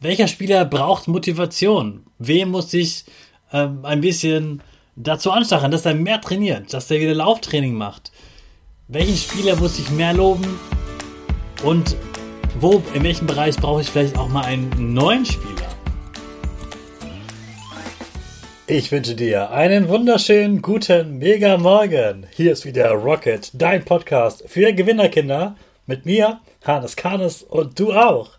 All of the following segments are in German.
Welcher Spieler braucht Motivation? Wem muss ich ähm, ein bisschen dazu anstacheln, dass er mehr trainiert, dass er wieder Lauftraining macht? Welchen Spieler muss ich mehr loben? Und wo, in welchem Bereich brauche ich vielleicht auch mal einen neuen Spieler? Ich wünsche dir einen wunderschönen guten Mega Morgen. Hier ist wieder Rocket, dein Podcast für Gewinnerkinder mit mir, Hannes Karnes und du auch.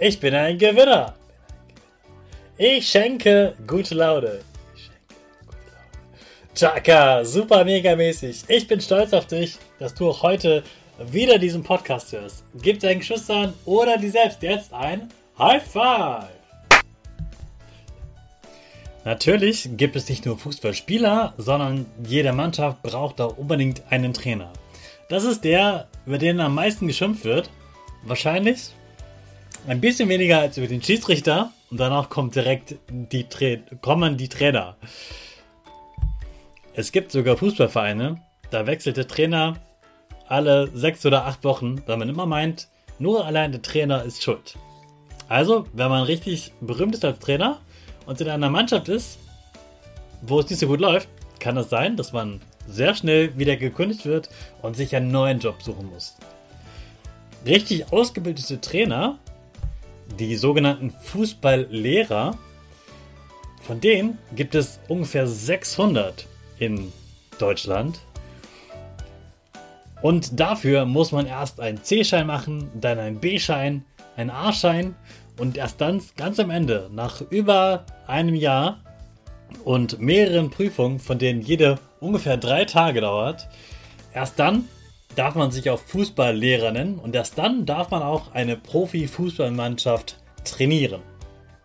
Ich bin ein Gewinner. Ich schenke gute Laune. Chaka, super mega mäßig. Ich bin stolz auf dich, dass du auch heute wieder diesen Podcast hörst. Gib deinen Geschwistern oder dir selbst jetzt ein High Five. Natürlich gibt es nicht nur Fußballspieler, sondern jede Mannschaft braucht auch unbedingt einen Trainer. Das ist der, über den am meisten geschimpft wird. Wahrscheinlich ein bisschen weniger als über den Schiedsrichter und danach kommt direkt die kommen die Trainer. Es gibt sogar Fußballvereine, da wechselt der Trainer alle sechs oder acht Wochen, weil man immer meint, nur allein der Trainer ist schuld. Also, wenn man richtig berühmt ist als Trainer und in einer Mannschaft ist, wo es nicht so gut läuft, kann es sein, dass man sehr schnell wieder gekündigt wird und sich einen neuen Job suchen muss. Richtig ausgebildete Trainer die sogenannten Fußballlehrer, von denen gibt es ungefähr 600 in Deutschland. Und dafür muss man erst einen C-Schein machen, dann einen B-Schein, einen A-Schein und erst dann ganz am Ende, nach über einem Jahr und mehreren Prüfungen, von denen jede ungefähr drei Tage dauert, erst dann darf man sich auch Fußballlehrer nennen und erst dann darf man auch eine Profi-Fußballmannschaft trainieren.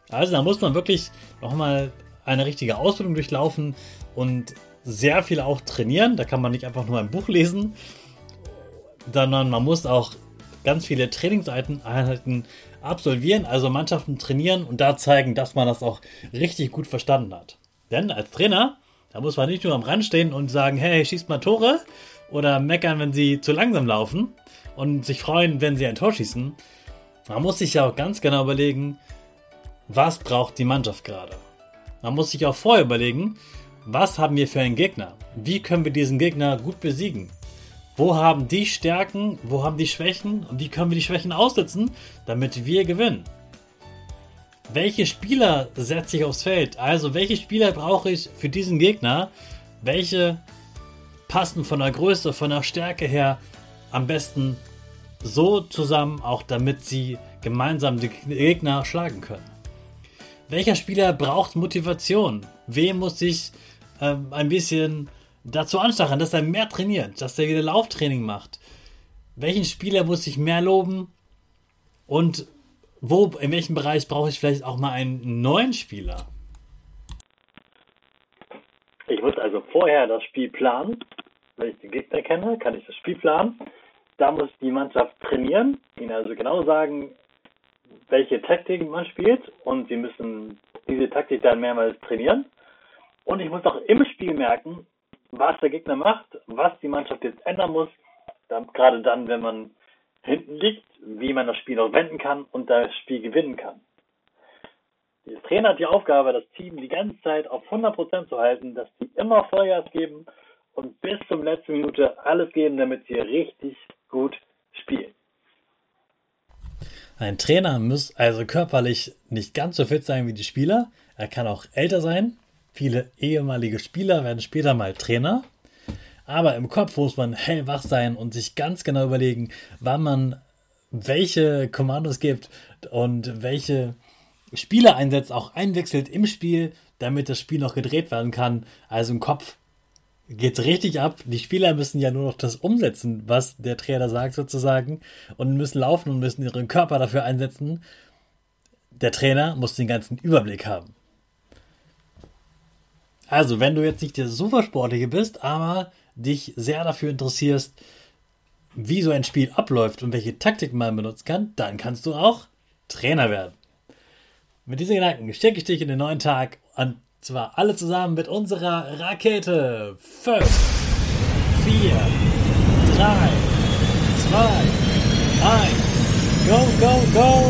Also da muss man wirklich nochmal eine richtige Ausbildung durchlaufen und sehr viel auch trainieren. Da kann man nicht einfach nur ein Buch lesen, sondern man muss auch ganz viele Trainingseinheiten absolvieren, also Mannschaften trainieren und da zeigen, dass man das auch richtig gut verstanden hat. Denn als Trainer, da muss man nicht nur am Rand stehen und sagen, hey, schießt mal Tore, oder meckern, wenn sie zu langsam laufen und sich freuen, wenn sie ein Tor schießen. Man muss sich ja auch ganz genau überlegen, was braucht die Mannschaft gerade. Man muss sich auch vorher überlegen, was haben wir für einen Gegner? Wie können wir diesen Gegner gut besiegen? Wo haben die Stärken, wo haben die Schwächen und wie können wir die Schwächen aussetzen, damit wir gewinnen? Welche Spieler setze ich aufs Feld? Also welche Spieler brauche ich für diesen Gegner? Welche passen von der Größe, von der Stärke her am besten so zusammen, auch damit sie gemeinsam die Gegner schlagen können. Welcher Spieler braucht Motivation? Wem muss sich äh, ein bisschen dazu anstacheln, dass er mehr trainiert, dass er wieder Lauftraining macht? Welchen Spieler muss ich mehr loben? Und wo, in welchem Bereich brauche ich vielleicht auch mal einen neuen Spieler? Ich muss also vorher das Spiel planen. Wenn ich den Gegner kenne, kann ich das Spiel planen. Da muss die Mannschaft trainieren, ihnen also genau sagen, welche Taktik man spielt und sie müssen diese Taktik dann mehrmals trainieren. Und ich muss auch im Spiel merken, was der Gegner macht, was die Mannschaft jetzt ändern muss, dann, gerade dann, wenn man hinten liegt, wie man das Spiel noch wenden kann und das Spiel gewinnen kann. Der Trainer hat die Aufgabe, das Team die ganze Zeit auf 100% zu halten, dass sie immer Vollgas geben und bis zum letzten Minute alles geben, damit sie richtig gut spielen. Ein Trainer muss also körperlich nicht ganz so fit sein wie die Spieler. Er kann auch älter sein. Viele ehemalige Spieler werden später mal Trainer. Aber im Kopf muss man hellwach sein und sich ganz genau überlegen, wann man welche Kommandos gibt und welche Spieler einsetzt, auch einwechselt im Spiel, damit das Spiel noch gedreht werden kann. Also im Kopf geht's richtig ab. Die Spieler müssen ja nur noch das umsetzen, was der Trainer sagt sozusagen und müssen laufen und müssen ihren Körper dafür einsetzen. Der Trainer muss den ganzen Überblick haben. Also, wenn du jetzt nicht der Supersportliche bist, aber dich sehr dafür interessierst, wie so ein Spiel abläuft und welche Taktik man benutzen kann, dann kannst du auch Trainer werden. Mit diesen Gedanken schicke ich dich in den neuen Tag und zwar alle zusammen mit unserer Rakete. 5, 4, 3, 2, 1, go, go, go!